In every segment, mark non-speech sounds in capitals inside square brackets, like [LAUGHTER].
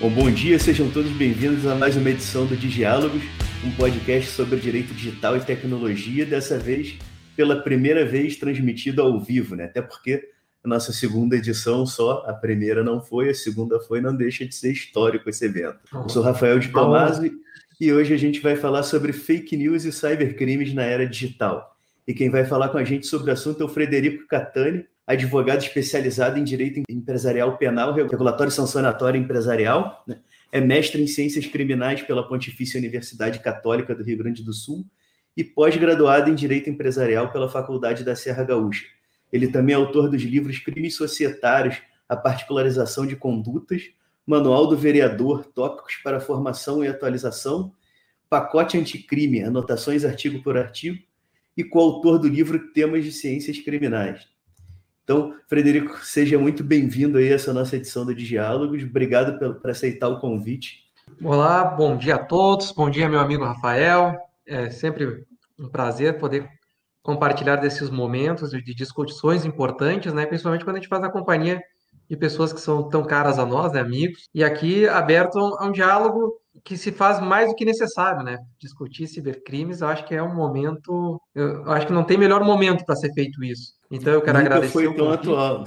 Bom, bom dia, sejam todos bem-vindos a mais uma edição do Digiálogos, um podcast sobre direito digital e tecnologia, dessa vez pela primeira vez transmitido ao vivo, né? Até porque a nossa segunda edição só, a primeira não foi, a segunda foi, não deixa de ser histórico esse evento. Eu sou Rafael de Tomasi e hoje a gente vai falar sobre fake news e cybercrimes na era digital. E quem vai falar com a gente sobre o assunto é o Frederico Catani, advogado especializado em direito empresarial penal, regulatório e sancionatório empresarial, né? é mestre em ciências criminais pela Pontifícia Universidade Católica do Rio Grande do Sul e pós-graduado em direito empresarial pela Faculdade da Serra Gaúcha. Ele também é autor dos livros Crimes Societários, a Particularização de Condutas, Manual do Vereador, Tópicos para Formação e Atualização, Pacote Anticrime, Anotações artigo por artigo, e coautor do livro Temas de Ciências Criminais. Então, Frederico, seja muito bem-vindo aí a essa nossa edição do Diálogos. Obrigado por, aceitar o convite. Olá, bom dia a todos. Bom dia, meu amigo Rafael. É sempre um prazer poder compartilhar desses momentos de discussões importantes, né? Principalmente quando a gente faz a companhia de pessoas que são tão caras a nós, né, amigos. E aqui aberto a um, diálogo que se faz mais do que necessário, né? Discutir cibercrimes, eu acho que é um momento, eu acho que não tem melhor momento para ser feito isso. Então eu quero Nunca agradecer. foi tão atual.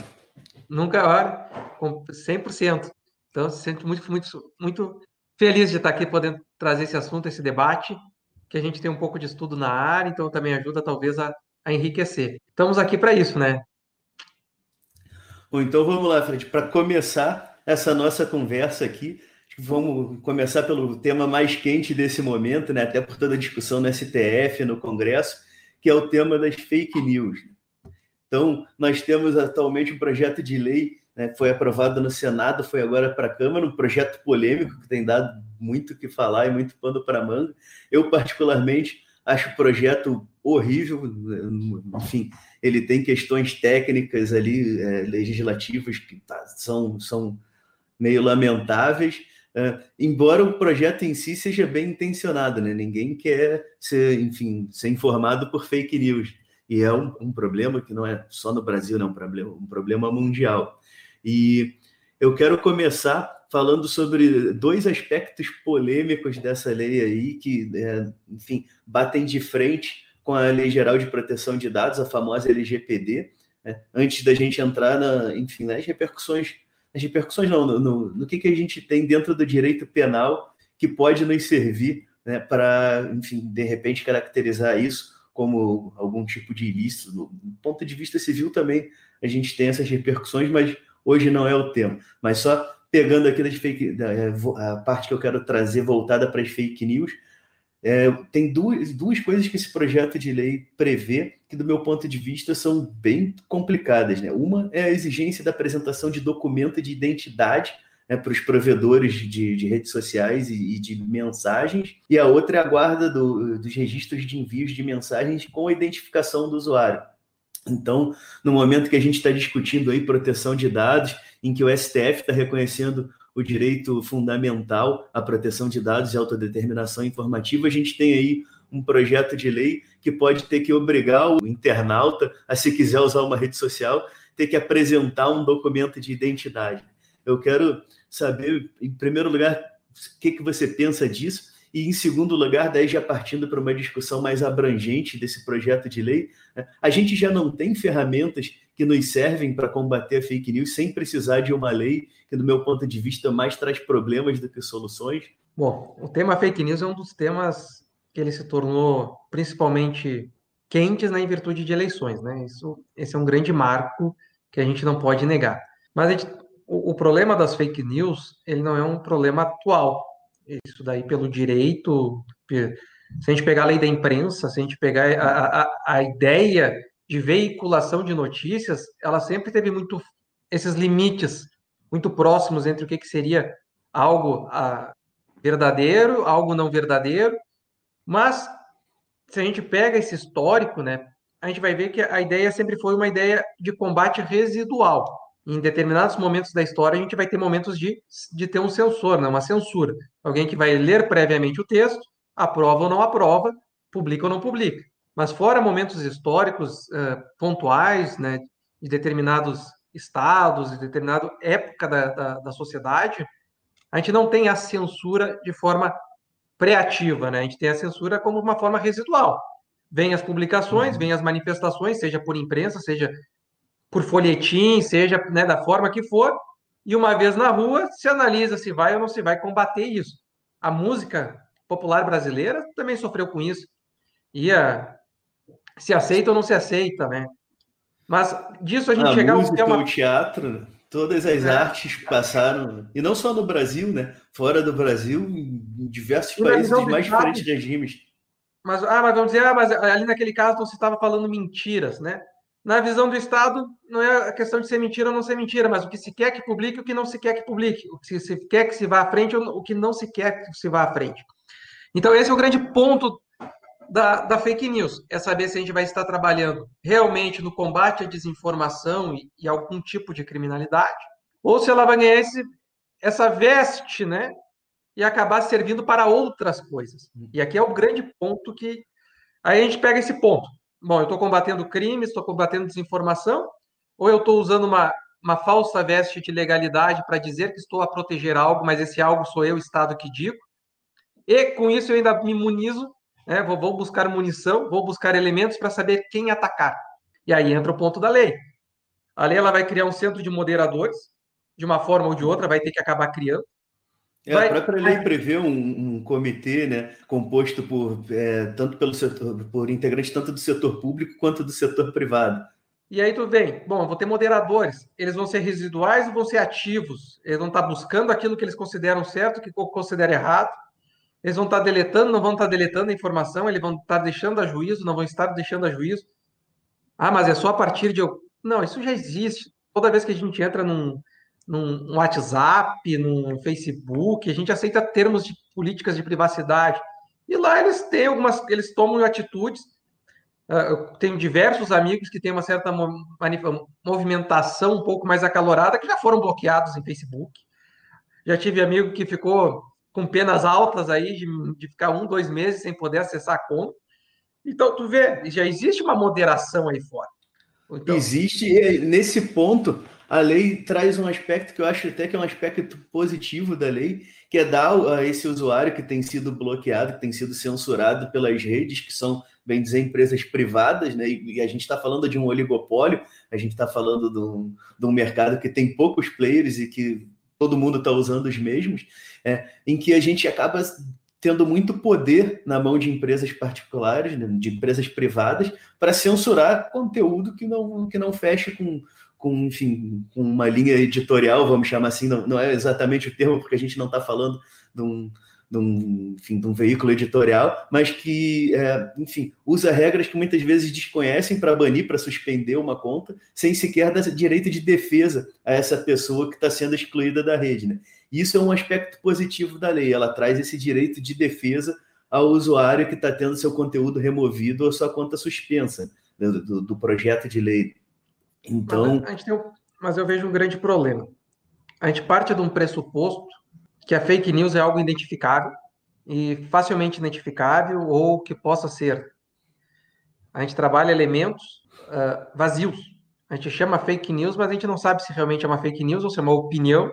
Nunca, olha, 100%. Então, sinto muito, muito, muito feliz de estar aqui podendo trazer esse assunto, esse debate, que a gente tem um pouco de estudo na área, então também ajuda talvez a, a enriquecer. Estamos aqui para isso, né? Bom, então vamos lá, Fred. Para começar essa nossa conversa aqui, vamos começar pelo tema mais quente desse momento, né? até por toda a discussão no STF, no Congresso, que é o tema das fake news. Então, nós temos atualmente um projeto de lei, né, foi aprovado no Senado, foi agora para a Câmara, um projeto polêmico que tem dado muito o que falar e muito pano para manga. Eu, particularmente, acho o projeto horrível, enfim, ele tem questões técnicas ali, é, legislativas, que tá, são, são meio lamentáveis, é, embora o projeto em si seja bem intencionado, né? Ninguém quer ser, enfim, ser informado por fake news. E é um, um problema que não é só no Brasil, é um problema, um problema mundial. E eu quero começar falando sobre dois aspectos polêmicos dessa lei aí, que, é, enfim, batem de frente com a Lei Geral de Proteção de Dados, a famosa LGPD, né? antes da gente entrar, na, enfim, nas repercussões, nas repercussões não, no, no, no que, que a gente tem dentro do direito penal que pode nos servir né, para, enfim, de repente caracterizar isso como algum tipo de ilícito. Do ponto de vista civil também a gente tem essas repercussões, mas hoje não é o tema. Mas só pegando aqui das fake, a parte que eu quero trazer voltada para as fake news, é, tem duas, duas coisas que esse projeto de lei prevê que, do meu ponto de vista, são bem complicadas. Né? Uma é a exigência da apresentação de documento de identidade né, para os provedores de, de, redes sociais e, e, de mensagens, e a outra é a guarda do, dos registros de envios de mensagens com a identificação do usuário. Então, no momento que a gente está discutindo aí proteção de dados, em que o STF está reconhecendo o direito fundamental à proteção de dados e autodeterminação informativa, a gente tem aí um projeto de lei que pode ter que obrigar o internauta a, se quiser usar uma rede social, ter que apresentar um documento de identidade. Eu quero saber, em primeiro lugar, o que, que você pensa disso, e em segundo lugar, daí já partindo para uma discussão mais abrangente desse projeto de lei, né, a gente já não tem ferramentas que nos servem para combater a fake news sem precisar de uma lei que, do meu ponto de vista, mais traz problemas do que soluções? Bom, o tema fake news é um dos temas que ele se tornou principalmente quentes né, em virtude de eleições, né? Isso, esse é um grande marco que a gente não pode negar. Mas gente, o, o, problema das fake news, ele não é um problema atual. Isso daí pelo direito, se a gente pegar a lei da imprensa, se a gente pegar a, a, a ideia de veiculação de notícias, ela sempre teve muito esses limites muito próximos entre o que, que seria algo ah, verdadeiro, algo não verdadeiro, mas se a gente pega esse histórico, né, a gente vai ver que a ideia sempre foi uma ideia de combate residual. Em determinados momentos da história, a gente vai ter momentos de, de ter um censor, né, uma censura. Alguém que vai ler previamente o texto, aprova ou não aprova, publica ou não publica. Mas fora momentos históricos uh, pontuais, né, de determinados estados, de determinada época da, da, da sociedade, A gente não tem a censura de forma preativa, né? A gente tem a censura como uma forma residual. Vem as publicações, uhum. vem as manifestações, seja por imprensa, seja por folhetim, seja né, da forma que for, e uma vez na rua se analisa se vai ou não se vai combater isso. A música popular brasileira também sofreu com isso. Ia se aceita ou não se aceita, né? Mas disso a gente a chegar música, ao tema... o teatro, todas as é. artes passaram, e não só no Brasil, né? Fora do Brasil, em diversos e países de mais diferentes regimes. Mas, ah, mas vamos dizer, ah, mas ali naquele caso você estava falando mentiras, né? Na visão do Estado, não é a questão de ser mentira ou não ser mentira, mas o que se quer que publique e o que não se quer que publique, o que se quer que se vá à frente ou o que não se quer que se vá à frente. Então, esse é o grande ponto da, da fake news, é saber se a gente vai estar trabalhando realmente no combate à desinformação e, e algum tipo de criminalidade, ou se ela vai ganhar esse, essa veste, né, e acabar servindo para outras coisas. E aqui é o grande ponto que aí a gente pega esse ponto. Bom, eu estou combatendo crimes, estou combatendo desinformação, ou eu estou usando uma, uma falsa veste de legalidade para dizer que estou a proteger algo, mas esse algo sou eu, Estado, que digo. E com isso eu ainda me imunizo, né? vou, vou buscar munição, vou buscar elementos para saber quem atacar. E aí entra o ponto da lei. A lei ela vai criar um centro de moderadores, de uma forma ou de outra, vai ter que acabar criando. É, vai, a própria lei prevê um, um, comitê, né, composto por é, tanto pelo setor, por integrantes tanto do setor público quanto do setor privado. E aí tu vem, bom, vou ter moderadores, eles vão ser residuais ou vão ser ativos? Eles vão estar buscando aquilo que eles consideram certo, que consideram errado. Eles vão estar deletando, não vão estar deletando a informação, eles vão estar deixando a juízo, não vão estar deixando a juízo. Ah, mas é só a partir de Não, isso já existe. Toda vez que a gente entra num, num WhatsApp, num Facebook, a gente aceita termos de políticas de privacidade. E lá eles têm algumas, eles tomam atitudes. Ah, eu tenho diversos amigos que têm uma certa movimentação um pouco mais acalorada que já foram bloqueados em Facebook. Já tive amigo que ficou com penas altas aí de, de ficar um, dois meses sem poder acessar a conta. Então, tu vê, já existe uma moderação aí fora. Então, existe, nesse ponto, a lei traz um aspecto que eu acho até que é um aspecto positivo da lei, que é dar a esse usuário que tem sido bloqueado, que tem sido censurado pelas redes, que são, bem dizer, empresas privadas, né? E a gente está falando de um oligopólio, a gente está falando de um, de um mercado que tem poucos players e que todo mundo está usando os mesmos, é, em que a gente acaba tendo muito poder na mão de empresas particulares, né, de empresas privadas, para censurar conteúdo que não, que não fecha com, com, enfim, com uma linha editorial, vamos chamar assim, não, não é exatamente o termo, porque a gente não está falando de um, de um, enfim, de um veículo editorial, mas que, é, enfim, usa regras que muitas vezes desconhecem para banir, para suspender uma conta, sem sequer dar direito de defesa a essa pessoa que está sendo excluída da rede. Né? Isso é um aspecto positivo da lei, ela traz esse direito de defesa ao usuário que está tendo seu conteúdo removido ou sua conta suspensa né, do, do projeto de lei. Então. Mas, um, mas eu vejo um grande problema. A gente parte de um pressuposto que a fake news é algo identificável e facilmente identificável ou que possa ser. A gente trabalha elementos uh, vazios. A gente chama fake news, mas a gente não sabe se realmente é uma fake news ou se é uma opinião,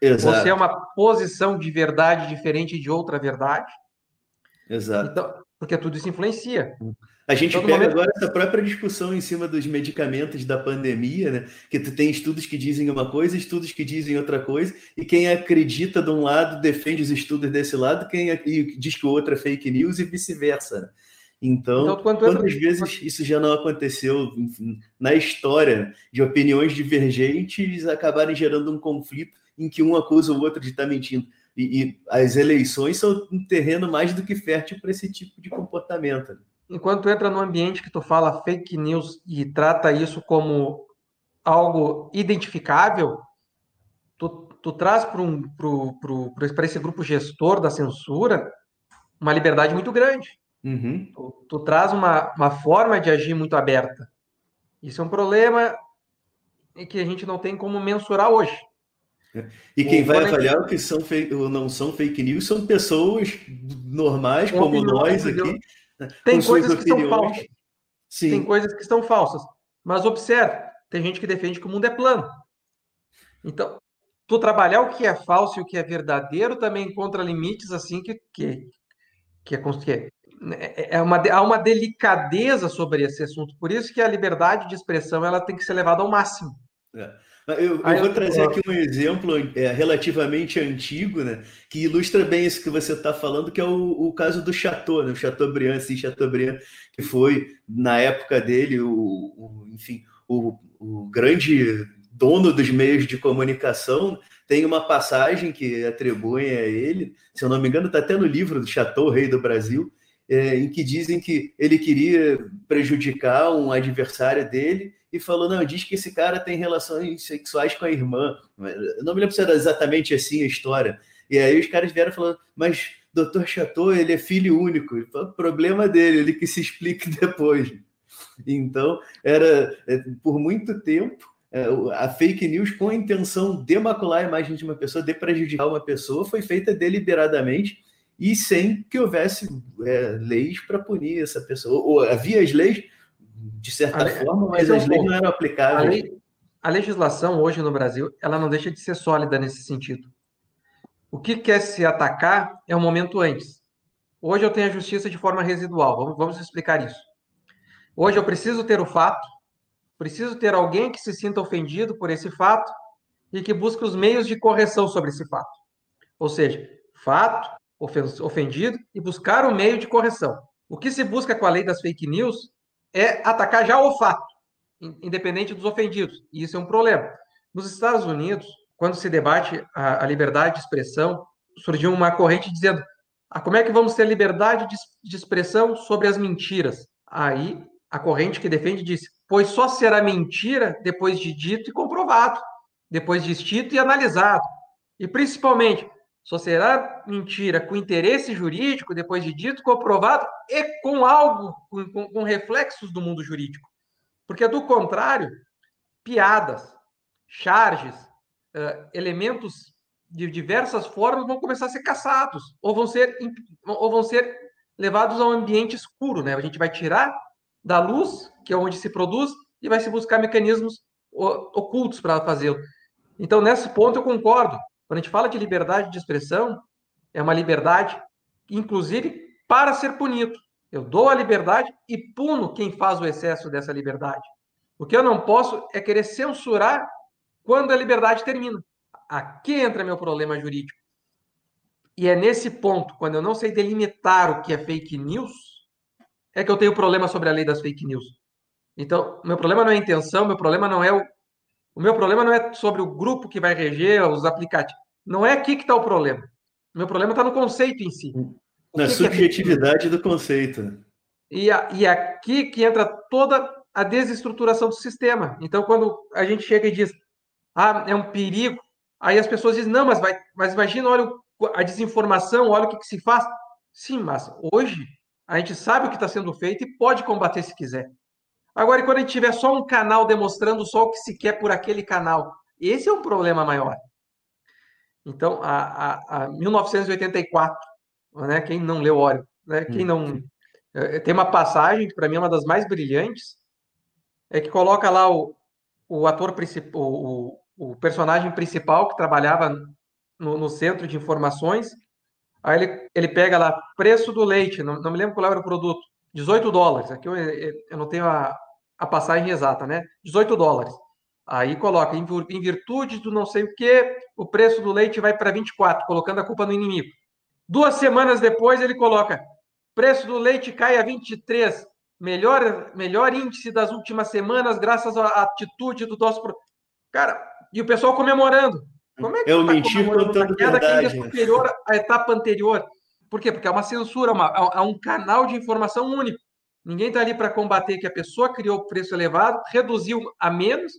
Exato. ou se é uma posição de verdade diferente de outra verdade. Exato. Então, porque tudo isso influencia. A gente Todo pega momento... agora essa própria discussão em cima dos medicamentos da pandemia, né? Que tu tem estudos que dizem uma coisa, estudos que dizem outra coisa, e quem acredita de um lado defende os estudos desse lado, quem diz que o outro é fake news e vice-versa. Né? Então, então quantas vezes isso já não aconteceu enfim, na história de opiniões divergentes acabarem gerando um conflito em que um acusa o outro de estar tá mentindo? E, e as eleições são um terreno mais do que fértil para esse tipo de comportamento. Né? Enquanto entra no ambiente que tu fala fake news e trata isso como algo identificável, tu, tu traz para um, esse grupo gestor da censura uma liberdade muito grande. Uhum. Tu, tu, traz uma, uma forma de agir muito aberta. Isso é um problema que a gente não tem como mensurar hoje. E quem vai avaliar o que são fake, ou não são fake news são pessoas normais, como nós aqui, tem coisas que opiniões. são falsas. Sim. Tem coisas que estão falsas. Mas observe, tem gente que defende que o mundo é plano. Então, tu trabalhar o que é falso e o que é verdadeiro também encontra limites assim que que que é, que é, é uma há uma delicadeza sobre esse assunto. Por isso que a liberdade de expressão ela tem que ser levada ao máximo. É. Eu, eu vou trazer aqui um exemplo é, relativamente antigo, né, que ilustra bem isso que você está falando, que é o, o, caso do Chateau, né, o Chateaubriand, sim, Chateaubriand, que foi, na época dele, o, o enfim, o, o grande dono dos meios de comunicação, tem uma passagem que atribuem a ele, se eu não me engano, está até no livro do Chateau, Rei do Brasil, é, em que dizem que ele queria prejudicar um adversário dele e falou: não, diz que esse cara tem relações sexuais com a irmã. Eu não me lembro se era exatamente assim a história. E aí os caras vieram falando, mas doutor Chateau, ele é filho único. Problema dele, ele que se explique [LAUGHS] depois. Então, era é, por muito tempo é, a fake news com a intenção de macular a imagem de uma pessoa, de prejudicar uma pessoa, foi feita deliberadamente e sem que houvesse é, leis para punir essa pessoa. Ou, havia as leis, de certa forma, mas as leis não eram aplicáveis. A, lei, a, legislação hoje no Brasil, ela não deixa de ser sólida nesse sentido. O que quer se atacar é o momento antes. Hoje eu tenho a justiça de forma residual. Vamos, vamos explicar isso. Hoje eu preciso ter o fato, preciso ter alguém que se sinta ofendido por esse fato e que busque os meios de correção sobre esse fato. Ou seja, fato, ofendido e buscar o meio de correção. O que se busca com a lei das fake news é atacar já o fato, independente dos ofendidos. E isso é um problema. Nos Estados Unidos, quando se debate a, a liberdade de expressão, surgiu uma corrente dizendo: ah, como é que vamos ter liberdade de, de expressão sobre as mentiras? Aí a corrente que defende disse: pois só será mentira depois de dito e comprovado, depois de dito e analisado. E principalmente, só será mentira com interesse jurídico, depois de dito, comprovado e com algo, com, com, com reflexos do mundo jurídico. Porque, do contrário, piadas, charges, uh, elementos de diversas formas vão começar a ser caçados, ou vão ser, ou vão ser levados ao ambiente escuro. Né? A gente vai tirar da luz, que é onde se produz, e vai se buscar mecanismos ocultos para fazê-lo. Então, nesse ponto, eu concordo. Quando a gente fala de liberdade de expressão, é uma liberdade, inclusive, para ser punido. Eu dou a liberdade e puno quem faz o excesso dessa liberdade. O que eu não posso é querer censurar quando a liberdade termina. Aqui entra meu problema jurídico. E é nesse ponto, quando eu não sei delimitar o que é fake news, é que eu tenho problema sobre a lei das fake news. Então, meu problema não é a intenção, meu problema não é o, o meu problema não é sobre o grupo que vai reger os aplicativos. Não é aqui que está o problema. O meu problema está no conceito em si. Na subjetividade é do conceito. E, a, e aqui que entra toda a desestruturação do sistema. Então, quando a gente chega e diz, ah, é um perigo, aí as pessoas dizem, não, mas, vai, mas imagina, olha a desinformação, olha o que, que se faz. Sim, mas hoje a gente sabe o que está sendo feito e pode combater se quiser. Agora, e quando a gente tiver só um canal demonstrando só o que se quer por aquele canal, esse é um problema maior. Então, a, a, a 1984, né, quem não leu Óleo, né, quem não. É, tem uma passagem que para mim é uma das mais brilhantes, é que coloca lá o, o ator principal, o, o personagem principal que trabalhava no, no, centro de informações. Aí ele, ele pega lá preço do leite, não, não me lembro qual era o produto, 18 dólares. Aqui eu, eu não tenho a, a passagem exata, né? 18 dólares. Aí coloca, em virtude do não sei o que, o preço do leite vai para 24, colocando a culpa no inimigo. Duas semanas depois, ele coloca, preço do leite cai a 23, melhor, melhor índice das últimas semanas, graças à atitude do nosso. Cara, e o pessoal comemorando. Como é que Eu tá menti contando queda verdade. que é superior à etapa anterior? Por quê? Porque é uma censura, uma, é um canal de informação único. Ninguém está ali para combater que a pessoa criou o preço elevado, reduziu a menos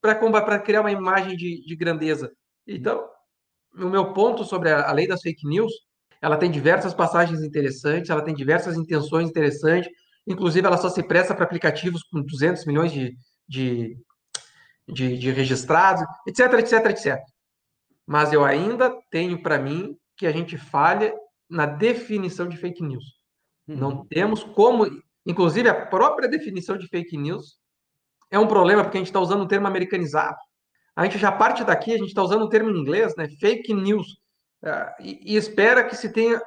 para criar uma imagem de, de, grandeza. Então, o meu ponto sobre a, a, lei das fake news, ela tem diversas passagens interessantes, ela tem diversas intenções interessantes, inclusive ela só se presta para aplicativos com 200 milhões de, de, de, de registrados, etc, etc, etc. Mas eu ainda tenho para mim que a gente falha na definição de fake news. Não uhum. temos como Inclusive, a própria definição de fake news é um problema, porque a gente está usando um termo americanizado. a gente já parte daqui, a gente está usando um termo em inglês, né? Fake news, uh, e, e, espera que se tenha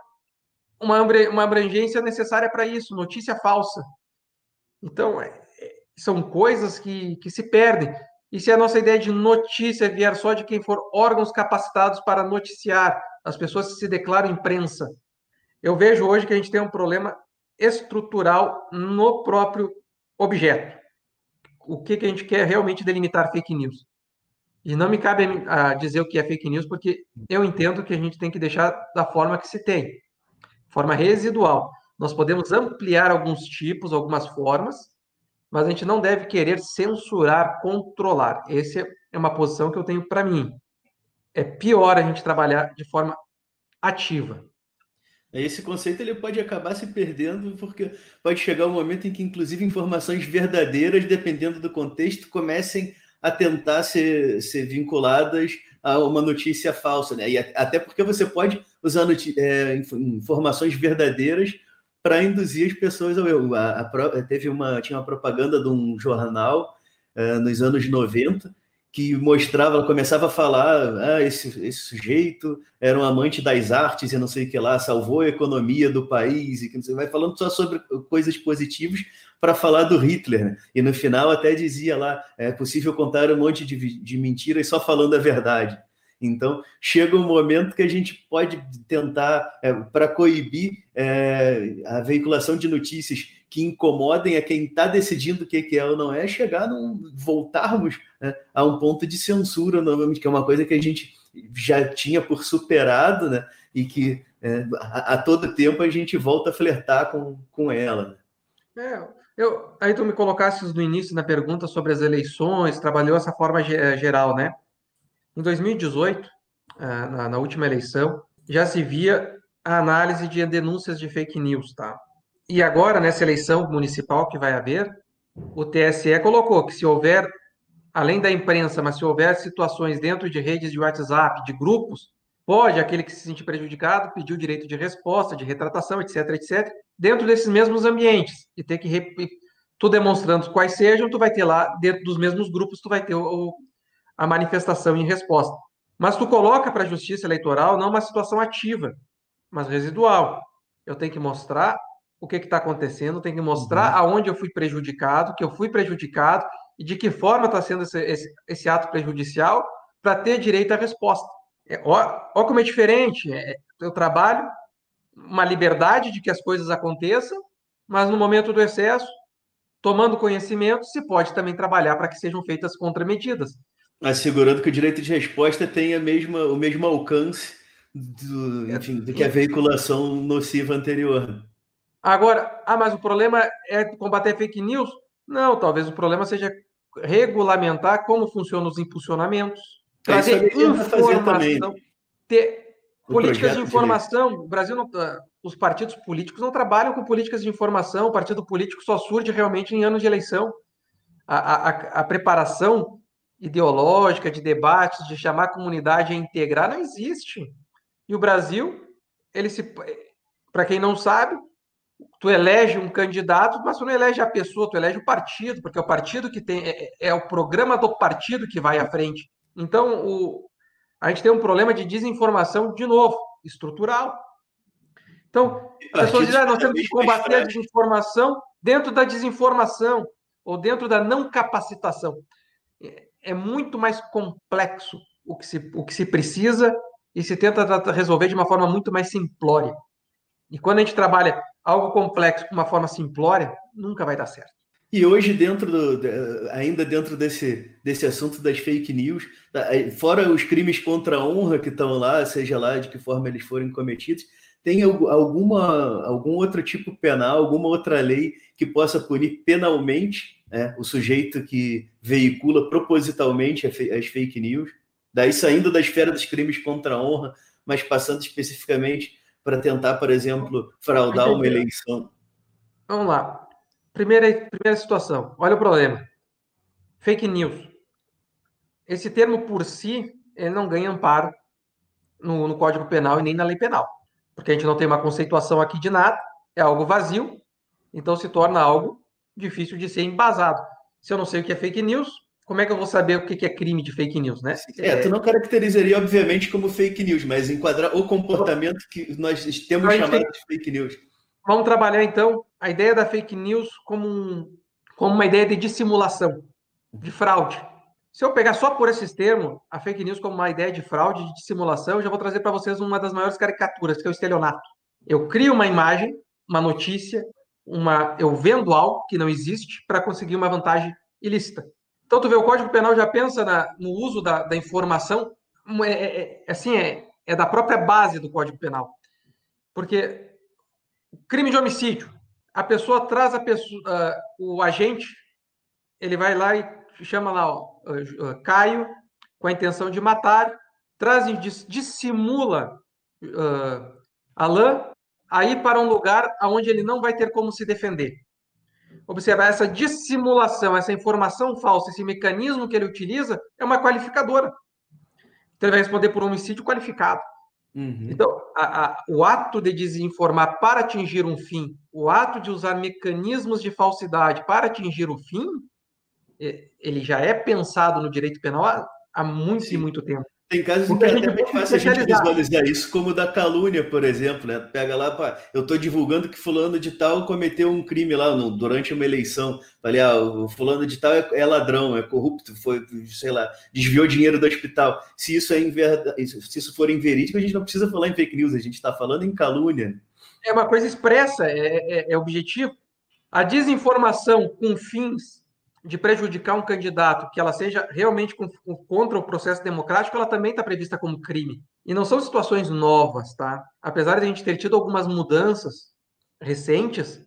uma, uma abrangência necessária para isso, notícia falsa. Então, é, é, são coisas que, que se perdem. E se a nossa ideia de notícia vier só de quem for órgãos capacitados para noticiar, as pessoas que se declaram imprensa, eu vejo hoje que a gente tem um problema estrutural no próprio objeto. O que, que a gente quer realmente delimitar fake news? E não me cabe a dizer o que é fake news, porque eu entendo que a gente tem que deixar da forma que se tem, forma residual. Nós podemos ampliar alguns tipos, algumas formas, mas a gente não deve querer censurar, controlar. Essa é uma posição que eu tenho para mim. É pior a gente trabalhar de forma ativa. Esse conceito ele pode acabar se perdendo porque pode chegar um momento em que, inclusive, informações verdadeiras, dependendo do contexto, comecem a tentar ser, ser vinculadas a uma notícia falsa, né? E até porque você pode usar é, informações verdadeiras para induzir as pessoas ao erro. A, a, teve uma, tinha uma propaganda de um jornal uh, nos anos 90 que mostrava, começava a falar, ah, esse, esse sujeito era um amante das artes e não sei o que lá, salvou a economia do país, e que não sei, vai falando só sobre coisas positivas para falar do Hitler. Né? E no final até dizia lá, é possível contar um monte de, de mentiras só falando a verdade. Então, chega um momento que a gente pode tentar, é, para coibir é, a veiculação de notícias que incomodem a quem está decidindo o que, que é ou não é, chegar num, voltarmos né, a um ponto de censura, novamente, que é uma coisa que a gente já tinha por superado, né, e que é, a, a, todo tempo a gente volta a flertar com, com ela. Né? É, eu, aí tu me colocasses no início na pergunta sobre as eleições, trabalhou essa forma geral, né? Em 2018, ah, na, na última eleição, já se via a análise de denúncias de fake news, tá? E agora, nessa eleição municipal que vai haver, o TSE colocou que se houver, além da imprensa, mas se houver situações dentro de redes de WhatsApp, de grupos, pode aquele que se sentir prejudicado pedir o direito de resposta, de retratação, etc, etc, dentro desses mesmos ambientes. E ter que, tu demonstrando quais sejam, tu vai ter lá, dentro dos mesmos grupos, tu vai ter o, a manifestação em resposta. Mas tu coloca para a justiça eleitoral não uma situação ativa, mas residual. Eu tenho que mostrar o que está acontecendo, tenho que mostrar uhum. aonde eu fui prejudicado, que eu fui prejudicado e de que forma está sendo esse, esse, esse, ato prejudicial para ter direito à resposta. É, ó, ó como é diferente. É, eu trabalho uma liberdade de que as coisas aconteçam, mas no momento do excesso, tomando conhecimento, se pode também trabalhar para que sejam feitas contramedidas assegurando que o direito de resposta tenha mesma, o mesmo alcance do, enfim, do que a veiculação nociva anterior. Agora, ah, mas o problema é combater fake news? Não, talvez o problema seja regulamentar como funcionam os impulsionamentos, é trazer informação, ter políticas de informação. O Brasil não, ah, os partidos políticos não trabalham com políticas de informação. O partido político só surge realmente em anos de eleição. A, a, a preparação ideológica, de debates, de chamar a comunidade a integrar, não existe. E o Brasil, ele se. Para quem não sabe, tu elege um candidato, mas tu não elege a pessoa, tu elege o partido, porque é o partido que tem. É, é o programa do partido que vai à frente. Então, o, a gente tem um problema de desinformação, de novo, estrutural. Então, as pessoas dizem, ah, nós temos que combater a desinformação dentro da desinformação, ou dentro da não capacitação é muito mais complexo o que se, o que se precisa e se tenta resolver de uma forma muito mais simplória. E quando a gente trabalha algo complexo com uma forma simplória, nunca vai dar certo. E hoje, dentro do, ainda dentro desse, desse assunto das fake news, tá, fora os crimes contra a honra que estão lá, seja lá de que forma eles forem cometidos, tem alguma, algum outro tipo penal, alguma outra lei que possa punir penalmente né, o sujeito que veicula propositalmente as fake news, daí saindo da esfera dos crimes contra a honra, mas passando especificamente para tentar, por exemplo, fraudar uma eleição. Vamos lá. Primeira, primeira situação. Olha o problema. Fake news. Esse termo por si, ele não ganha amparo no, no Código Penal e nem na lei penal. Porque a gente não tem uma conceituação aqui de nada, é algo vazio, então se torna algo difícil de ser embasado. Se eu não sei o que é fake news, como é que eu vou saber o que é crime de fake news, né? É, tu não caracterizaria, obviamente, como fake news, mas enquadrar o comportamento que nós temos chamado tem... de fake news. Vamos trabalhar, então, a ideia da fake news como, um, como uma ideia de dissimulação, de fraude. Se eu pegar só por esses termos, a fake news como uma ideia de fraude, de dissimulação, eu já vou trazer para vocês uma das maiores caricaturas, que é o estelionato. Eu crio uma imagem, uma notícia, uma, eu vendo algo que não existe para conseguir uma vantagem ilícita. Então, tu vê, o Código Penal já pensa na, no uso da, da informação, é, é, é, assim, é, é da própria base do Código Penal. Porque crime de homicídio, a pessoa traz a pessoa, uh, o agente, ele vai lá e chama lá ó, uh, Caio com a intenção de matar, traz e dissimula uh, Alain aí para um lugar onde ele não vai ter como se defender. Observar essa dissimulação, essa informação falsa, esse mecanismo que ele utiliza é uma qualificadora. Então ele vai responder por homicídio qualificado. Uhum. Então, a, a, o ato de desinformar para atingir um fim, o ato de usar mecanismos de falsidade para atingir o fim, ele já é pensado no direito penal há, há muito Sim. e muito tempo. Tem casos em que é até bem fácil a gente visualizar isso, como da calúnia, por exemplo, né? Pega lá, pá, eu estou divulgando que fulano de tal cometeu um crime lá no, durante uma eleição. Falei, ah, o fulano de tal é, é, ladrão, é corrupto, foi, sei lá, desviou dinheiro do hospital. Se isso é inver... se isso for inverídico, a gente não precisa falar em fake news, a gente está falando em calúnia. É uma coisa expressa, é, é, é objetivo. A desinformação com fins de prejudicar um candidato, que ela seja realmente com, com, contra o processo democrático, ela também está prevista como crime. E não são situações novas, tá? Apesar de a gente ter tido algumas mudanças recentes,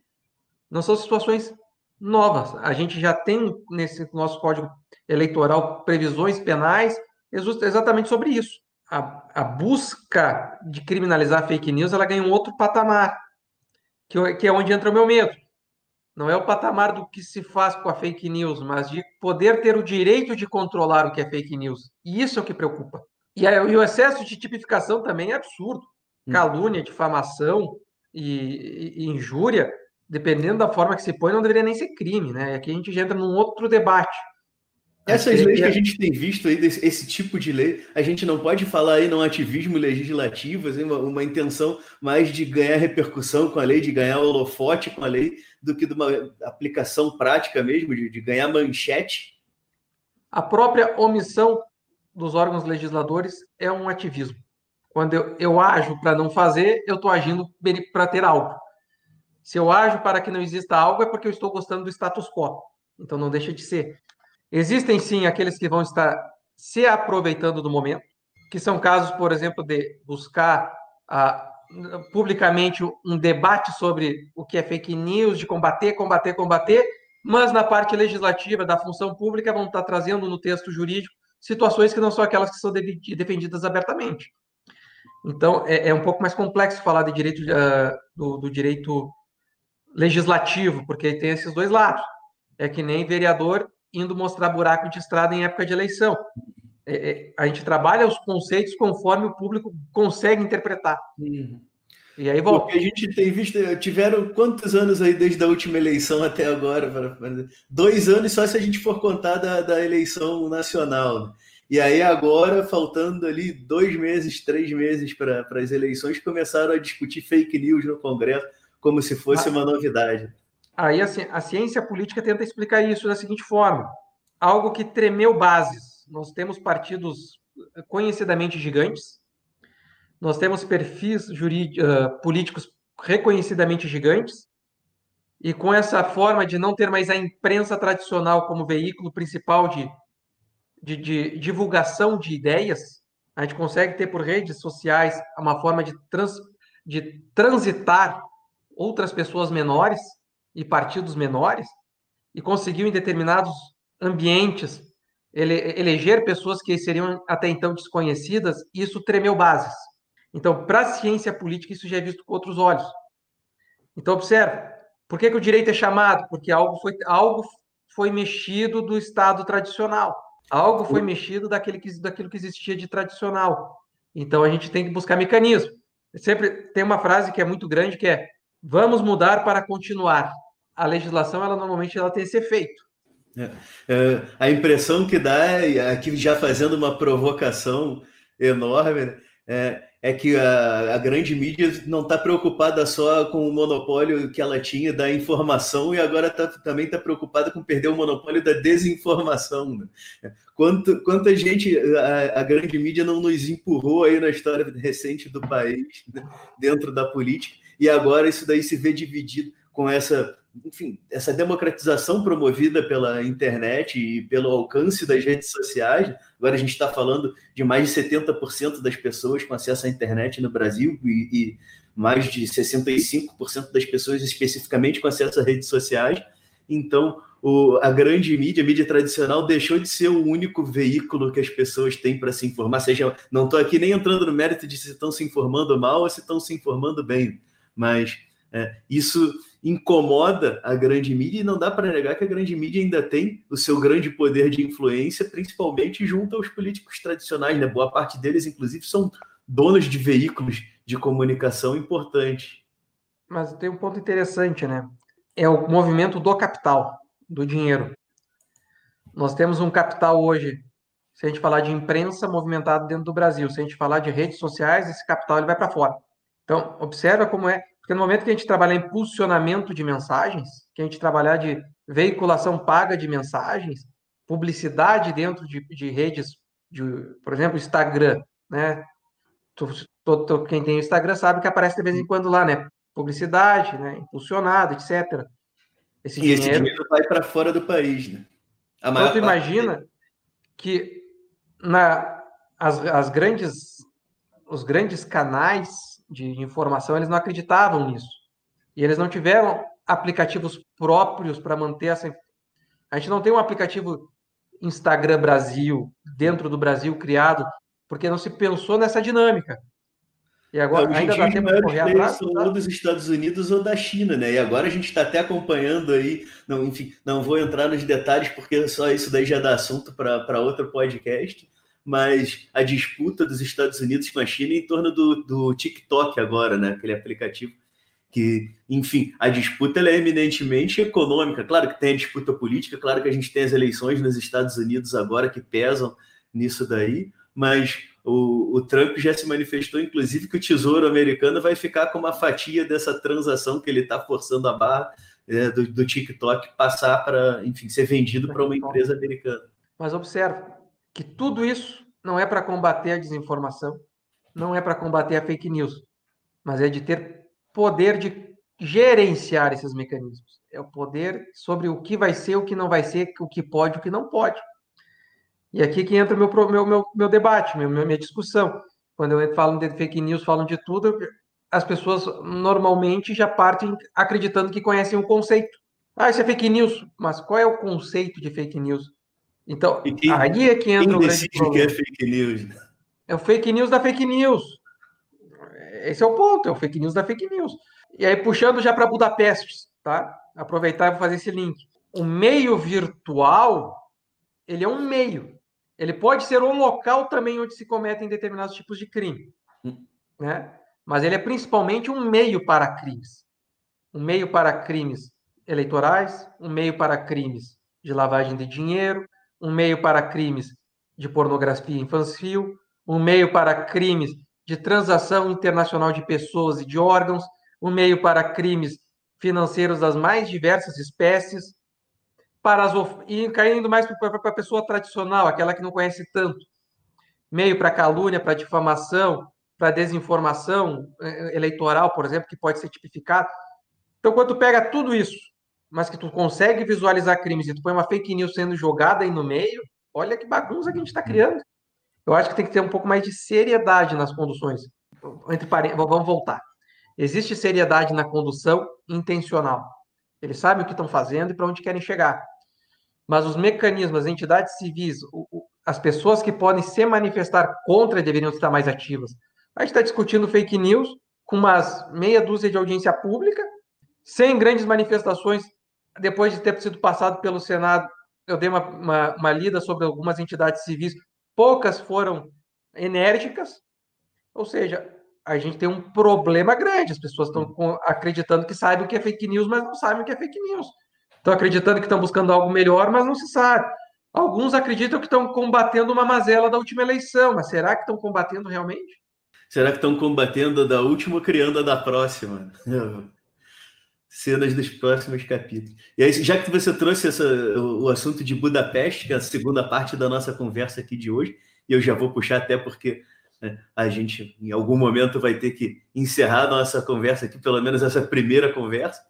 não são situações novas. A gente já tem nesse nosso código eleitoral previsões penais exatamente sobre isso. A, a busca de criminalizar fake news ela ganha um outro patamar, que, que é onde entra o meu medo não é o patamar do que se faz com a fake news, mas de poder ter o direito de controlar o que é fake news. E isso é o que preocupa. E, aí, e o excesso de tipificação também é absurdo. Hum. Calúnia, difamação e, e, injúria, dependendo da forma que se põe, não deveria nem ser crime, né? Aqui a gente já entra num outro debate. Essas leis que a gente tem visto aí, desse, esse tipo de lei, a gente não pode falar aí num ativismo legislativo, assim, uma, uma, intenção mais de ganhar repercussão com a lei, de ganhar holofote com a lei, do que de uma aplicação prática mesmo, de, de ganhar manchete? A própria omissão dos órgãos legisladores é um ativismo. Quando eu, eu ajo para não fazer, eu estou agindo para ter algo. Se eu ajo para que não exista algo, é porque eu estou gostando do status quo. Então não deixa de ser. Existem sim aqueles que vão estar se aproveitando do momento, que são casos, por exemplo, de buscar ah, publicamente um debate sobre o que é fake news, de combater, combater, combater, mas na parte legislativa da função pública vão estar trazendo no texto jurídico situações que não são aquelas que são defendidas abertamente. Então, é, é um pouco mais complexo falar de direito, uh, do, do direito legislativo, porque tem esses dois lados. É que nem vereador indo mostrar buraco de estrada em época de eleição. É, é, a gente trabalha os conceitos conforme o público consegue interpretar. Uhum. E aí volta. Porque a gente tem visto, tiveram quantos anos aí desde a última eleição até agora? Dois anos só se a gente for contar da, da eleição nacional. Né? E aí agora, faltando ali dois meses, três meses para as eleições, começaram a discutir fake news no Congresso como se fosse ah. uma novidade. Aí assim, a ciência política tenta explicar isso da seguinte forma: algo que tremeu bases. Nós temos partidos conhecidamente gigantes, nós temos perfis uh, políticos reconhecidamente gigantes, e com essa forma de não ter mais a imprensa tradicional como veículo principal de, de, de divulgação de ideias, a gente consegue ter por redes sociais uma forma de, trans, de transitar outras pessoas menores e partidos menores e conseguiu, em determinados ambientes, ele, eleger pessoas que seriam até então desconhecidas, e isso tremeu bases. Então, para a ciência política, isso já é visto com outros olhos. Então, observe, por que, que o direito é chamado? Porque algo foi, algo foi mexido do Estado tradicional. Algo foi mexido daquele que, daquilo que existia de tradicional. Então, a gente tem que buscar mecanismo. Sempre tem uma frase que é muito grande, que é vamos mudar para continuar a legislação, ela normalmente ela tem esse efeito. É, é, a impressão que dá, aqui já fazendo uma provocação enorme, é, é que a, a, grande mídia não está preocupada só com o monopólio que ela tinha da informação e agora tá, também está preocupada com perder o monopólio da desinformação. Né? Quanto, quanta gente a, a, grande mídia não nos empurrou aí na história recente do país, né? dentro da política, e agora isso daí se vê dividido com essa enfim, essa democratização promovida pela internet e pelo alcance das redes sociais, agora a gente está falando de mais de 70% das pessoas com acesso à internet no Brasil e, e mais de 65% das pessoas especificamente com acesso a redes sociais. Então, o, a grande mídia, a mídia tradicional, deixou de ser o único veículo que as pessoas têm para se informar. Seja, não estou aqui nem entrando no mérito de se estão se informando mal ou se estão se informando bem, mas é, isso incomoda a grande mídia e não dá para negar que a grande mídia ainda tem o seu grande poder de influência, principalmente junto aos políticos tradicionais. Né? Boa parte deles, inclusive, são donos de veículos de comunicação importantes. Mas tem um ponto interessante, né? É o movimento do capital, do dinheiro. Nós temos um capital hoje, se a gente falar de imprensa movimentado dentro do Brasil, se a gente falar de redes sociais, esse capital ele vai para fora. Então, observa como é porque no momento que a gente trabalhar em impulsionamento de mensagens, que a gente trabalhar de veiculação paga de mensagens, publicidade dentro de, de redes, de, por exemplo, Instagram, né? quem tem Instagram sabe que aparece de vez em quando lá, né? Publicidade, né? Impulsionado, etc. Esse e dinheiro... esse dinheiro vai para fora do país, né? A então, tu imagina que na, as, as grandes, os grandes canais de informação, eles não acreditavam nisso. E eles não tiveram aplicativos próprios para manter essa. A gente não tem um aplicativo Instagram Brasil, dentro do Brasil, criado, porque não se pensou nessa dinâmica. E agora não, ainda dá tempo de correr atrás. São tá? ou dos Estados Unidos ou da China, né? E agora a gente está até acompanhando aí, não, enfim, não vou entrar nos detalhes porque só isso daí já dá assunto para outro podcast mas a disputa dos Estados Unidos com a China é em torno do, do TikTok agora, né? Aquele aplicativo que, enfim, a disputa é eminentemente econômica. Claro que tem a disputa política, claro que a gente tem as eleições nos Estados Unidos agora que pesam nisso daí, mas o, o Trump já se manifestou, inclusive, que o Tesouro americano vai ficar com uma fatia dessa transação que ele está forçando a barra é, do, do TikTok passar para, enfim, ser vendido para uma empresa americana. Mas observe, que tudo isso não é para combater a desinformação, não é para combater a fake news, mas é de ter poder de gerenciar esses mecanismos. É o poder sobre o que vai ser, o que não vai ser, o que pode, o que não pode. E aqui que entra o meu, meu, meu, meu debate, meu, minha discussão. Quando eu falo de fake news, falam de tudo, as pessoas normalmente já partem acreditando que conhecem o conceito. Ah, isso é fake news. Mas qual é o conceito de fake news? Então, quem, aí é que entra o grande problema. que é fake news? É o fake news da fake news. Esse é o ponto, é o fake news da fake news. E aí, puxando já para Budapeste, tá? Aproveitar e fazer esse link. O meio virtual, ele é um meio. Ele pode ser um local também onde se cometem determinados tipos de crime, hum. né? Mas ele é principalmente um meio para crimes. Um meio para crimes eleitorais, um meio para crimes de lavagem de dinheiro, um meio para crimes de pornografia infantil, um meio para crimes de transação internacional de pessoas e de órgãos, um meio para crimes financeiros das mais diversas espécies, para as of... e caindo mais para a pessoa tradicional, aquela que não conhece tanto, meio para calúnia, para difamação, para desinformação eh, eleitoral, por exemplo, que pode ser tipificado. Então, quando pega tudo isso mas que tu consegue visualizar crimes e tu põe uma fake news sendo jogada aí no meio, olha que bagunça que a gente está criando. Eu acho que tem que ter um pouco mais de seriedade nas conduções. Entre Vamos voltar. Existe seriedade na condução intencional. Eles sabem o que estão fazendo e para onde querem chegar. Mas os mecanismos, as entidades civis, as pessoas que podem se manifestar contra deveriam estar mais ativas. A gente está discutindo fake news com umas meia dúzia de audiência pública, sem grandes manifestações depois de ter sido passado pelo Senado, eu dei uma, uma, uma lida sobre algumas entidades civis, poucas foram enérgicas, ou seja, a gente tem um problema grande. As pessoas estão acreditando que sabem o que é fake news, mas não sabem o que é fake news. estão acreditando que estão buscando algo melhor, mas não se sabe. Alguns acreditam que estão combatendo uma mazela da última eleição, mas será que estão combatendo realmente? Será que estão combatendo da última criando a da próxima? [LAUGHS] Cenas dos próximos capítulos. E aí, já que você trouxe essa, o, assunto de Budapeste, que é a segunda parte da nossa conversa aqui de hoje, e eu já vou puxar até porque né, a gente, em algum momento, vai ter que encerrar a nossa conversa aqui, pelo menos essa primeira conversa.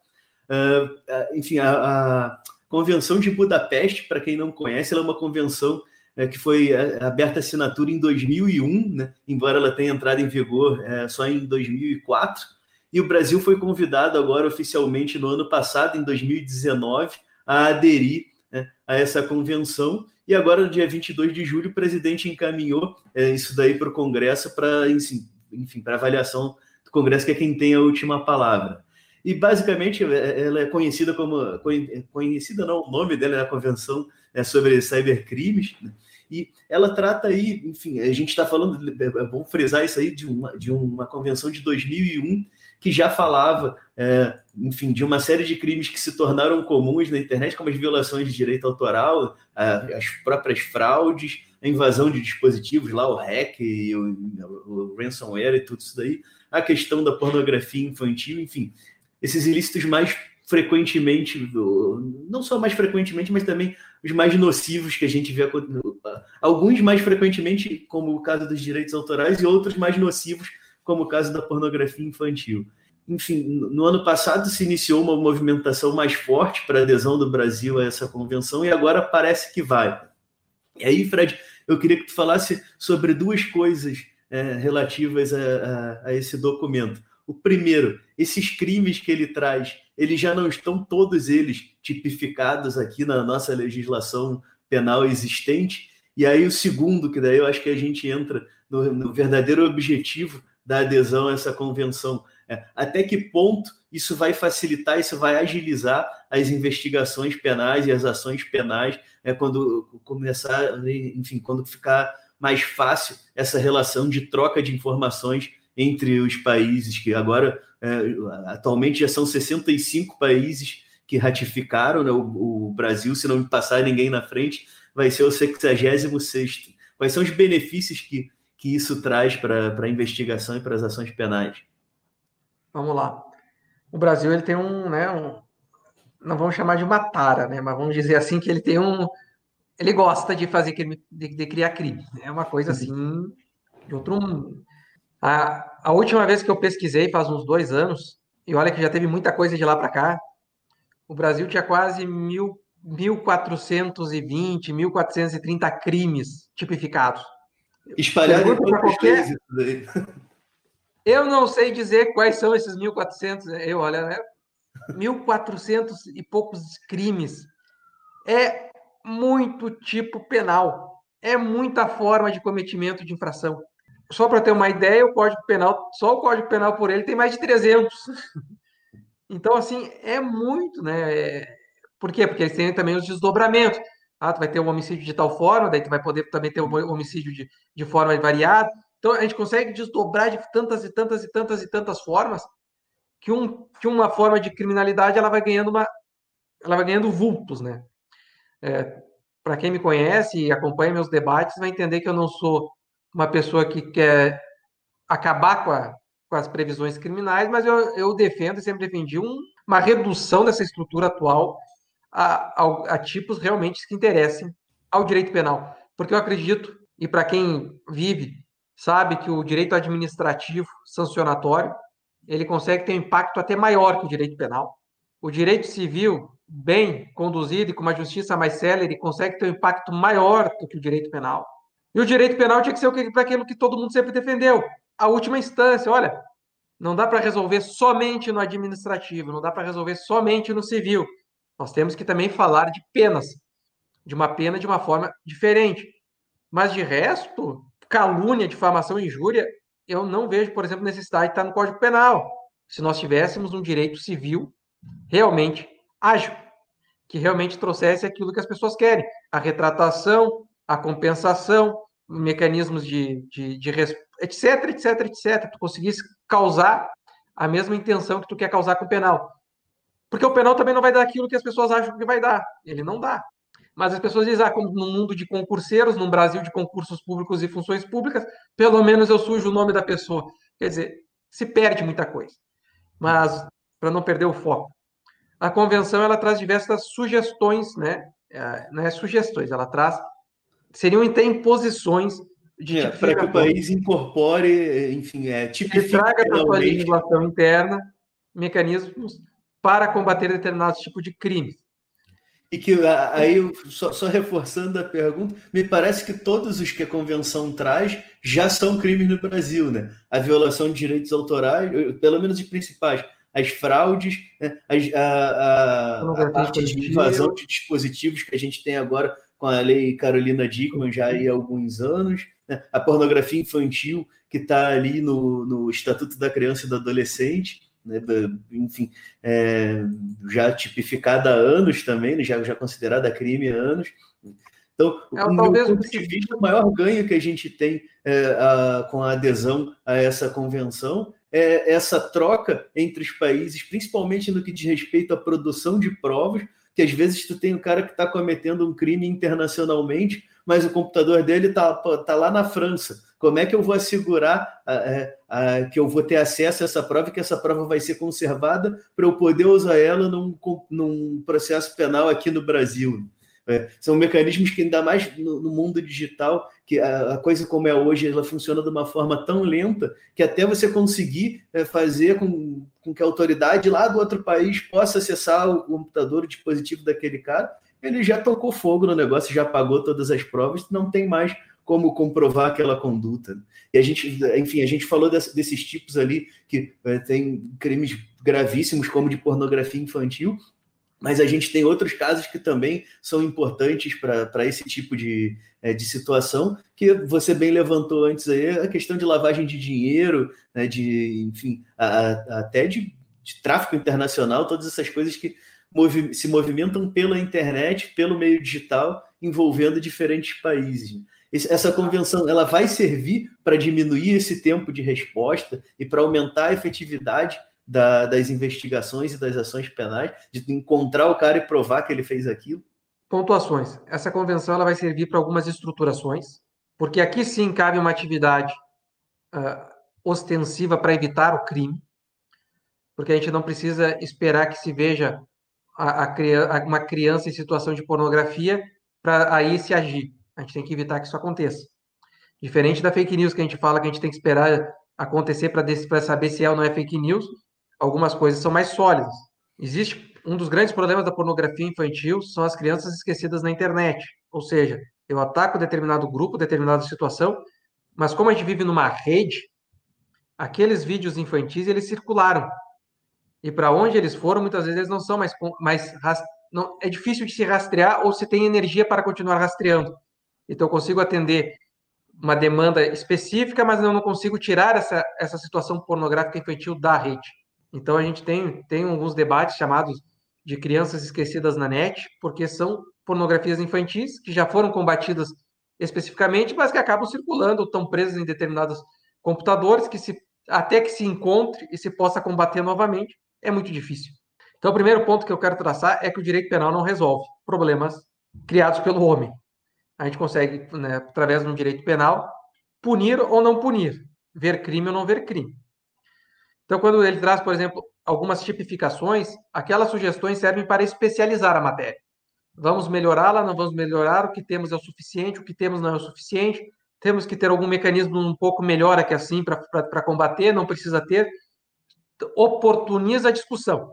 Uh, enfim, a, a, Convenção de Budapeste, para quem não conhece, ela é uma convenção é, que foi é, aberta assinatura em 2001, né, embora ela tenha entrado em vigor é, só em 2004. E o Brasil foi convidado agora oficialmente no ano passado, em 2019, a aderir né, a essa convenção. E agora, no dia 22 de julho, o presidente encaminhou é, isso daí para o Congresso, para, enfim, para avaliação do Congresso, que é quem tem a última palavra. E basicamente ela é conhecida como conhecida não, o nome dela é a Convenção é sobre Cybercrimes, né? e ela trata aí, enfim, a gente está falando, vamos frisar isso aí de uma, de uma convenção de 2001 que já falava, é, enfim, de uma série de crimes que se tornaram comuns na internet, como as violações de direito autoral, as próprias fraudes, a invasão de dispositivos lá, o hack, o, o ransomware e tudo isso daí, a questão da pornografia infantil, enfim, esses ilícitos mais frequentemente, não só mais frequentemente, mas também os mais nocivos que a gente vê, alguns mais frequentemente, como o caso dos direitos autorais, e outros mais nocivos, como o caso da pornografia infantil. Enfim, no ano passado se iniciou uma movimentação mais forte para a adesão do Brasil a essa convenção e agora parece que vai. E aí, Fred, eu queria que tu falasse sobre duas coisas é, relativas a, a, a esse documento. O primeiro, esses crimes que ele traz, eles já não estão todos eles tipificados aqui na nossa legislação penal existente. E aí o segundo, que daí eu acho que a gente entra no, no verdadeiro objetivo da adesão a essa convenção. É, até que ponto isso vai facilitar, isso vai agilizar as investigações penais e as ações penais, é, quando começar, enfim, quando ficar mais fácil essa relação de troca de informações entre os países, que agora, é, atualmente já são 65 países que ratificaram, né? o, o, Brasil, se não passar ninguém na frente, vai ser o 66 Quais são os benefícios que, que isso traz para a investigação e para as ações penais? Vamos lá. O Brasil ele tem um, né, um, não vamos chamar de uma tara, né, mas vamos dizer assim que ele tem um, ele gosta de fazer crime, de, de criar crime. É uma coisa assim de outro mundo. A, a última vez que eu pesquisei, faz uns dois anos, e olha que já teve muita coisa de lá para cá, o Brasil tinha quase mil, 1.420, 1.430 crimes tipificados. Espalhado em qualquer... [LAUGHS] Eu não sei dizer quais são esses 1.400, eu, olha, né? 1.400 e poucos crimes. É muito tipo penal. É muita forma de cometimento de infração só para ter uma ideia, o Código Penal, só o Código Penal por ele tem mais de 300. [LAUGHS] Então, assim, é muito, né? É... Por quê? Porque eles têm também os desdobramentos. Ah, tu vai ter um homicídio de tal forma, daí tu vai poder também ter um homicídio de, de forma variada. Então, a gente consegue desdobrar de tantas e tantas e tantas e tantas formas que, um, que uma forma de criminalidade ela vai ganhando uma ela vai ganhando vultos, né? É, para quem me conhece e acompanha meus debates, vai entender que eu não sou uma pessoa que quer acabar com, a, com as previsões criminais, mas eu, eu defendo e sempre defendi um, uma redução dessa estrutura atual a, a, a tipos realmente que interessem ao direito penal. Porque eu acredito, e para quem vive, sabe que o direito administrativo sancionatório ele consegue ter um impacto até maior que o direito penal. O direito civil, bem conduzido e com uma justiça mais célere, consegue ter um impacto maior do que o direito penal. E o direito penal tinha que ser para aquilo que todo mundo sempre defendeu. A última instância, olha, não dá para resolver somente no administrativo, não dá para resolver somente no civil. Nós temos que também falar de penas, de uma pena de uma forma diferente. Mas de resto, calúnia, difamação, injúria, eu não vejo, por exemplo, necessidade de estar no Código Penal. Se nós tivéssemos um direito civil realmente ágil, que realmente trouxesse aquilo que as pessoas querem, a retratação, a compensação, mecanismos de, de, de etc, etc, etc, tu conseguisse causar a mesma intenção que tu quer causar com o penal. Porque o penal também não vai dar aquilo que as pessoas acham que vai dar. Ele não dá. Mas as pessoas dizem, ah, como no mundo de concurseiros, no Brasil de concursos públicos e funções públicas, pelo menos eu sujo o nome da pessoa. Quer dizer, se perde muita coisa. Mas, para não perder o foco, a convenção ela traz diversas sugestões, né? É, não é sugestões, ela traz seriam até imposições de é, para que o país incorpore, enfim, é, tipifique traga para a sua legislação interna mecanismos para combater determinados tipos de crimes. E que aí, só, só, reforçando a pergunta, me parece que todos os que a convenção traz já são crimes no Brasil, né? A violação de direitos autorais, pelo menos os principais, as fraudes, né? a, a, a, a parte de invasão de dispositivos que a gente tem agora com a lei Carolina Dickman já há alguns anos, né? a pornografia infantil que está ali no, no Estatuto da Criança e do Adolescente, né, enfim, é, já tipificada há anos também, né, já, já considerada crime há anos. Então, é, o talvez ponto de vista, o maior ganho que a gente tem é, a, com a adesão a essa convenção é essa troca entre os países, principalmente no que diz respeito à produção de provas, que às vezes tu tem um cara que está cometendo um crime internacionalmente, mas o computador dele está tá lá na França. Como é que eu vou assegurar que eu vou ter acesso a essa prova e que essa prova vai ser conservada para eu poder usar ela num, num processo penal aqui no Brasil? É, são mecanismos que, ainda mais no, no mundo digital, que a, a, coisa como é hoje, ela funciona de uma forma tão lenta que até você conseguir é, fazer com, com que a autoridade lá do outro país possa acessar o computador, o dispositivo daquele cara, ele já tocou fogo no negócio, já pagou todas as provas, não tem mais como comprovar aquela conduta. E a gente, enfim, a gente falou desse, desses tipos ali que é, tem crimes gravíssimos, como de pornografia infantil, mas a gente tem outros casos que também são importantes para esse tipo de, é, de situação, que você bem levantou antes aí, a questão de lavagem de dinheiro, né, de, enfim, a, a, até de, de, tráfico internacional, todas essas coisas que movi se movimentam pela internet, pelo meio digital, envolvendo diferentes países. Essa convenção ela vai servir para diminuir esse tempo de resposta e para aumentar a efetividade da, das investigações e das ações penais, de encontrar o cara e provar que ele fez aquilo? Pontuações. Essa convenção ela vai servir para algumas estruturações, porque aqui sim cabe uma atividade uh, ostensiva para evitar o crime, porque a gente não precisa esperar que se veja a, a, uma criança em situação de pornografia para aí se agir. A gente tem que evitar que isso aconteça. Diferente da fake news que a gente fala que a gente tem que esperar acontecer para saber se é ou não é fake news, algumas coisas são mais sólidas. Existe um dos grandes problemas da pornografia infantil são as crianças esquecidas na internet. Ou seja, eu ataco determinado grupo, determinada situação, mas como a gente vive numa rede, aqueles vídeos infantis eles circularam. E para onde eles foram, muitas vezes eles não são mais, mais não, é difícil de se rastrear ou se tem energia para continuar rastreando. Então eu consigo atender uma demanda específica, mas eu não consigo tirar essa, essa situação pornográfica infantil da rede. Então a gente tem, tem alguns debates chamados de crianças esquecidas na net, porque são pornografias infantis que já foram combatidas especificamente, mas que acabam circulando, estão presas em determinados computadores, que se, até que se encontre e se possa combater novamente, é muito difícil. Então, o primeiro ponto que eu quero traçar é que o direito penal não resolve problemas criados pelo homem. A gente consegue, né, através de um direito penal, punir ou não punir, ver crime ou não ver crime. Então, quando ele traz, por exemplo, algumas tipificações, aquelas sugestões servem para especializar a matéria. Vamos melhorá-la, não vamos melhorar, o que temos é o suficiente, o que temos não é o suficiente, temos que ter algum mecanismo um pouco melhor aqui assim para combater, não precisa ter. Oportuniza a discussão.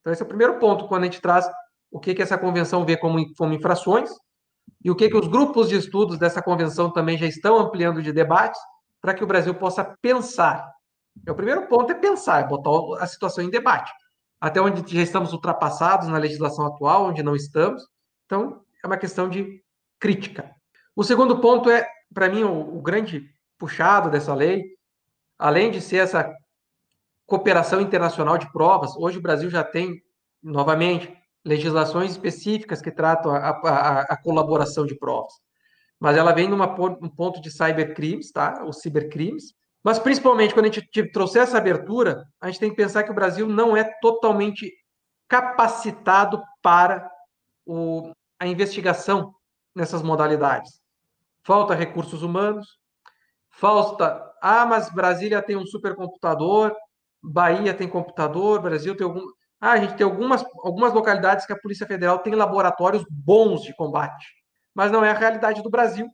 Então, esse é o primeiro ponto, quando a gente traz o que, que essa convenção vê como, como infrações e o que, que os grupos de estudos dessa convenção também já estão ampliando de debates para que o Brasil possa pensar o primeiro ponto é pensar, é botar a situação em debate. Até onde já estamos ultrapassados na legislação atual, onde não estamos. Então, é uma questão de crítica. O segundo ponto é, para mim, o, o grande puxado dessa lei, além de ser essa cooperação internacional de provas, hoje o Brasil já tem, novamente, legislações específicas que tratam a, a, a colaboração de provas. Mas ela vem numa, num ponto de cybercrimes, tá? Os cibercrimes, mas, principalmente, quando a gente trouxer essa abertura, a gente tem que pensar que o Brasil não é totalmente capacitado para o, a investigação nessas modalidades. Falta recursos humanos, falta. Ah, mas Brasília tem um supercomputador, Bahia tem computador, Brasil tem algum. Ah, a gente tem algumas, algumas localidades que a Polícia Federal tem laboratórios bons de combate, mas não é a realidade do Brasil,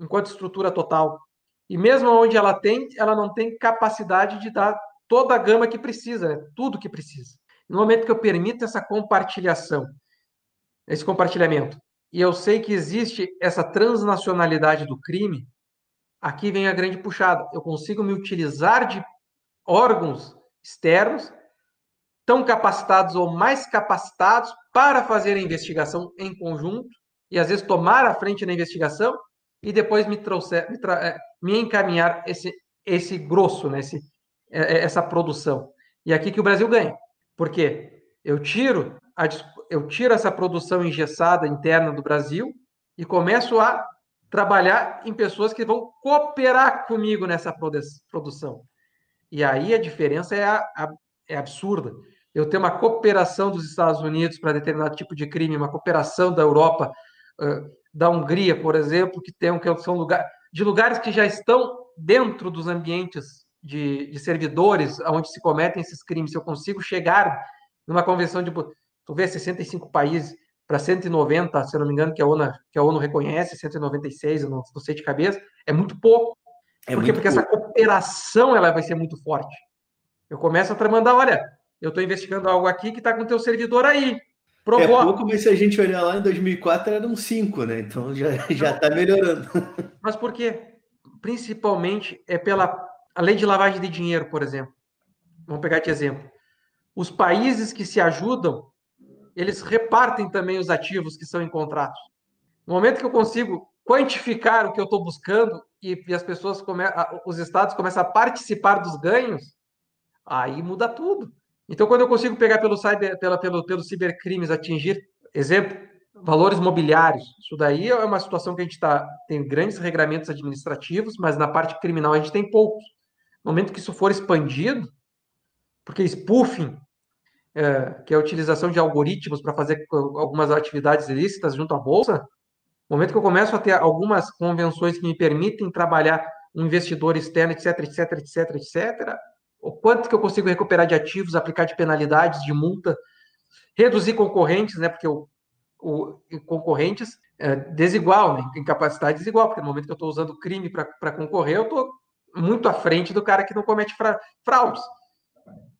enquanto estrutura total. E mesmo onde ela tem, ela não tem capacidade de dar toda a gama que precisa, né? tudo que precisa. No momento que eu permito essa compartilhação, esse compartilhamento, e eu sei que existe essa transnacionalidade do crime, aqui vem a grande puxada. Eu consigo me utilizar de órgãos externos tão capacitados ou mais capacitados para fazer a investigação em conjunto e às vezes tomar a frente na investigação e depois me trouxer, me, tra é, me encaminhar esse esse grosso, né, esse, é, essa produção. E aqui que o Brasil ganha. Porque eu tiro, a, eu tiro essa produção engessada interna do Brasil e começo a trabalhar em pessoas que vão cooperar comigo nessa produção. E aí a diferença é, a, a, é absurda. Eu tenho uma cooperação dos Estados Unidos para determinado tipo de crime, uma cooperação da Europa, uh, da Hungria, por exemplo, que tem que são lugar, de lugares que já estão dentro dos ambientes de, de servidores onde se cometem esses crimes, se eu consigo chegar numa convenção de tu vê 65 países para 190, se eu não me engano, que a ONU, que a ONU reconhece, 196, eu não, não sei de cabeça, é muito pouco. É Por quê? Porque pouco. essa cooperação ela vai ser muito forte. Eu começo a mandar, olha, eu estou investigando algo aqui que está com o teu servidor aí. Provou. É pouco, mas se a gente olhar lá em 2004 eram 5, né? Então já está melhorando. [LAUGHS] Mas por quê? Principalmente é pela a lei de lavagem de dinheiro, por exemplo. Vamos pegar de exemplo. Os países que se ajudam, eles repartem também os ativos que são encontrados. No momento que eu consigo quantificar o que eu estou buscando e, e, as pessoas come, os estados começam a participar dos ganhos, aí muda tudo. Então, quando eu consigo pegar pelo cyber, pela, pelo, pelo cibercrimes atingir, exemplo, valores mobiliários, isso daí é uma situação que a gente tá, tem grandes regramentos administrativos, mas na parte criminal a gente tem poucos. No momento que isso for expandido, porque spoofing, é, que é a utilização de algoritmos para fazer algumas atividades ilícitas junto à bolsa, no momento que eu começo a ter algumas convenções que me permitem trabalhar um investidor externo, etc, etc, etc, etc, o quanto que eu consigo recuperar de ativos, aplicar de penalidades, de multa, reduzir concorrentes, né? Porque o, o concorrentes é desigual, né? Em capacidade desigual, porque no momento que eu estou usando crime para concorrer, eu estou muito à frente do cara que não comete fra fraudes.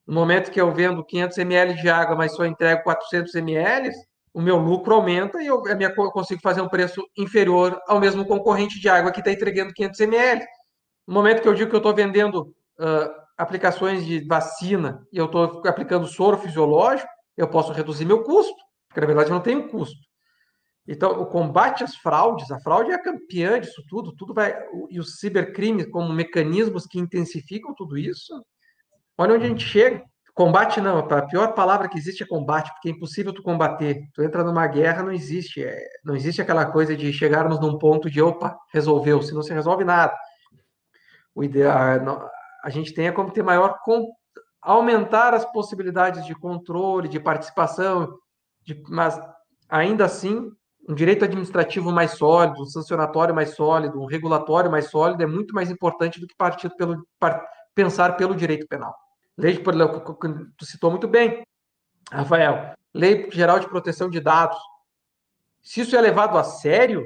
No momento que eu vendo 500 ml de água, mas só entrego 400 ml, o meu lucro aumenta e eu, minha, eu consigo fazer um preço inferior ao mesmo concorrente de água que está entregando 500 ml. No momento que eu digo que eu estou vendendo uh, aplicações de vacina e eu estou aplicando soro fisiológico, eu posso reduzir meu custo, porque na verdade eu não tenho custo. Então, o combate às fraudes, a fraude é a campeã disso tudo, tudo vai. E os cibercrimes como mecanismos que intensificam tudo isso. Olha onde a gente chega. Combate não, a pior palavra que existe é combate, porque é impossível tu combater. Tu entra numa guerra, não existe. É, não existe aquela coisa de chegarmos num ponto de opa, resolveu, se não se resolve nada. O ideal, a gente tem é como ter maior aumentar as possibilidades de controle, de participação, de, mas ainda assim um direito administrativo mais sólido, um sancionatório mais sólido, um regulatório mais sólido é muito mais importante do que partir pelo, pensar pelo direito penal. Lei de, tu citou muito bem, Rafael, Lei Geral de Proteção de Dados. Se isso é levado a sério,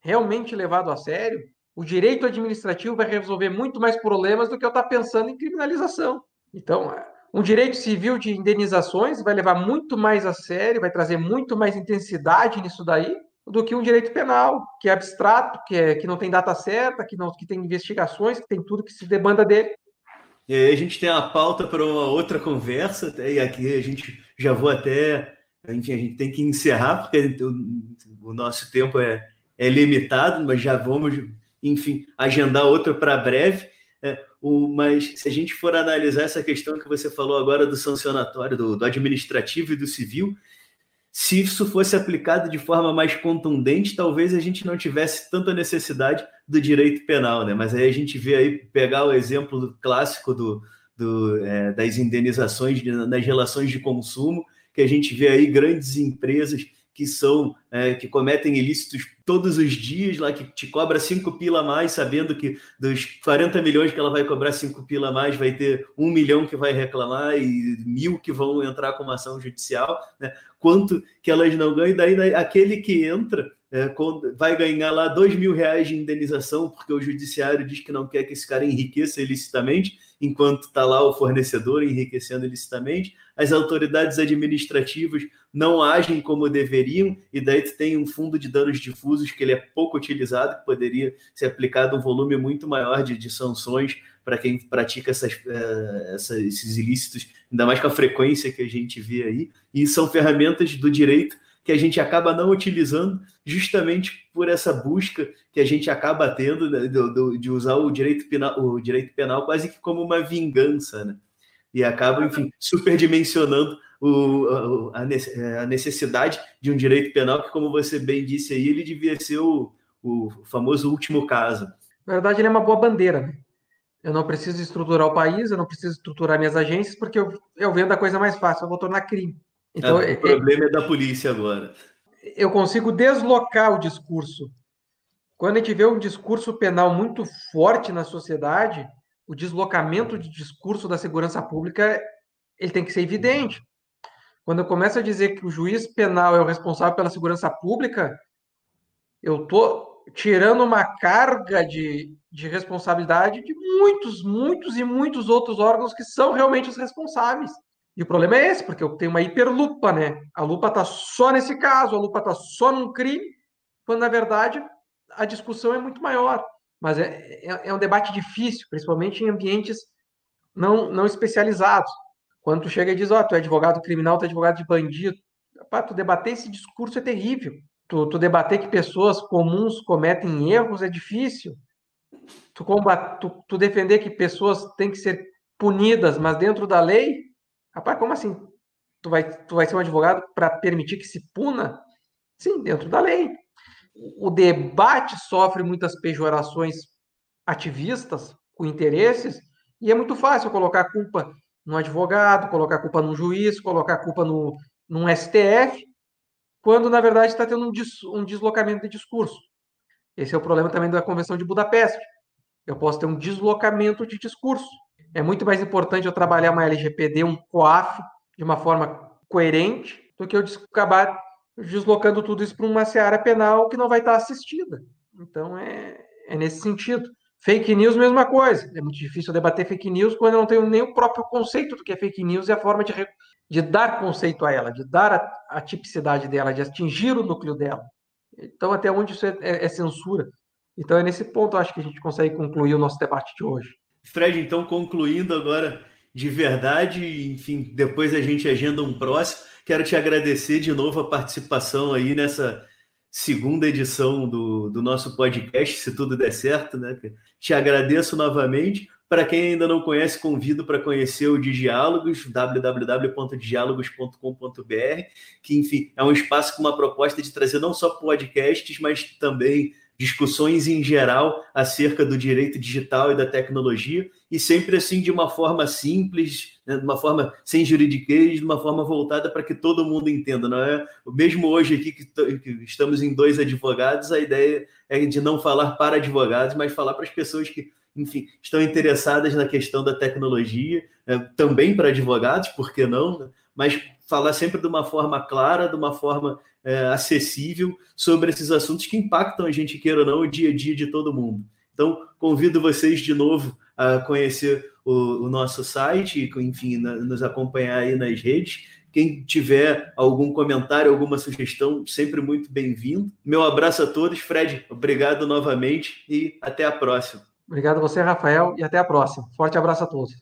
realmente levado a sério, o direito administrativo vai resolver muito mais problemas do que eu estar pensando em criminalização. Então, um direito civil de indenizações vai levar muito mais a sério, vai trazer muito mais intensidade nisso daí do que um direito penal, que é abstrato, que, é, que não tem data certa, que, não, que tem investigações, que tem tudo que se demanda dele. E aí a gente tem a pauta para uma outra conversa, e aqui a gente já vou até. Enfim, a gente tem que encerrar, porque o, nosso tempo é, é limitado, mas já vamos, enfim, agendar outro para breve. É, o, mas se a gente for analisar essa questão que você falou agora do sancionatório, do, do administrativo e do civil, se isso fosse aplicado de forma mais contundente, talvez a gente não tivesse tanta necessidade do direito penal, né? Mas aí a gente vê aí pegar o exemplo clássico do, do é, das indenizações nas relações de consumo, que a gente vê aí grandes empresas que são é, que cometem ilícitos todos os dias lá que te cobra cinco pila a mais, sabendo que dos 40 milhões que ela vai cobrar cinco pila a mais, vai ter um milhão que vai reclamar e mil que vão entrar com uma ação judicial, né? Quanto que elas não ganham, daí, daí aquele que entra é, vai ganhar lá dois mil reais de indenização, porque o judiciário diz que não quer que esse cara enriqueça ilicitamente, enquanto está lá o fornecedor enriquecendo ilicitamente. As autoridades administrativas não agem como deveriam, e daí tu tem um fundo de danos difusos que ele é pouco utilizado, que poderia ser aplicado um volume muito maior de, de sanções para quem pratica essas, uh, essas, esses ilícitos, ainda mais com a frequência que a gente vê aí, e são ferramentas do direito que a gente acaba não utilizando justamente por essa busca que a gente acaba tendo né, de usar o direito penal, o direito penal quase que como uma vingança, né? E acaba, enfim, superdimensionando o, a, a necessidade de um direito penal que, como você bem disse aí, ele devia ser o, o famoso último caso. Na verdade, ele é uma boa bandeira. Né? Eu não preciso estruturar o país, eu não preciso estruturar minhas agências, porque eu, eu vendo a coisa mais fácil, eu vou tornar crime. Então, é, o problema é, é da polícia agora. Eu consigo deslocar o discurso. Quando a gente vê um discurso penal muito forte na sociedade, o deslocamento de discurso da segurança pública ele tem que ser evidente. Quando eu começo a dizer que o juiz penal é o responsável pela segurança pública, eu estou tirando uma carga de, de responsabilidade de muitos, muitos e muitos outros órgãos que são realmente os responsáveis. E o problema é esse, porque eu tenho uma hiperlupa, né? A lupa está só nesse caso, a lupa está só num crime, quando na verdade a discussão é muito maior. Mas é, é, é um debate difícil, principalmente em ambientes não, não especializados. Quando tu chega e diz, ó, oh, tu é advogado criminal, tu é advogado de bandido. Pá, tu debater esse discurso é terrível. Tu, tu debater que pessoas comuns cometem erros é difícil. Tu, combat, tu, tu defender que pessoas têm que ser punidas, mas dentro da lei, Rapaz, como assim? Tu vai, tu vai ser um advogado para permitir que se puna? Sim, dentro da lei. O debate sofre muitas pejorações ativistas, com interesses, e é muito fácil colocar a culpa no advogado, colocar a culpa no juiz, colocar a culpa no, num STF, quando na verdade está tendo um, um deslocamento de discurso. Esse é o problema também da Convenção de Budapeste. Eu posso ter um deslocamento de discurso. É muito mais importante eu trabalhar uma LGPD, um COAF, de uma forma coerente, do que eu acabar deslocando tudo isso para uma seara penal que não vai estar assistida. Então, é, é nesse sentido. Fake news, mesma coisa. É muito difícil debater fake news quando eu não tenho nem o próprio conceito do que é fake news e a forma de, de dar conceito a ela, de dar a, a, tipicidade dela, de atingir o núcleo dela. Então, até onde isso é, é, é censura? Então, é nesse ponto, acho que a gente consegue concluir o nosso debate de hoje. Fred, então, concluindo agora de verdade, enfim, depois a gente agenda um próximo. Quero te agradecer de novo a participação aí nessa segunda edição do, do nosso podcast, se tudo der certo, né? Te agradeço novamente. Para quem ainda não conhece, convido para conhecer o Diálogos, www.diálogos.com.br, que, enfim, é um espaço com uma proposta de trazer não só podcasts, mas também discussões em geral acerca do direito digital e da tecnologia, e sempre assim de uma forma simples, né, de uma forma sem juridiquês, de uma forma voltada para que todo mundo entenda. Não é? Mesmo hoje aqui que, que estamos em dois advogados, a ideia é de não falar para advogados, mas falar para as pessoas que enfim, estão interessadas na questão da tecnologia, é, também para advogados, por que não? Né? Mas falar sempre de uma forma clara, de uma forma é, acessível sobre esses assuntos que impactam a gente, queira ou não, o dia a dia de todo mundo. Então, convido vocês de novo a conhecer o, o nosso site, enfim, na, nos acompanhar aí nas redes. Quem tiver algum comentário, alguma sugestão, sempre muito bem-vindo. Meu abraço a todos. Fred, obrigado novamente e até a próxima. Obrigado a você, Rafael, e até a próxima. Forte abraço a todos.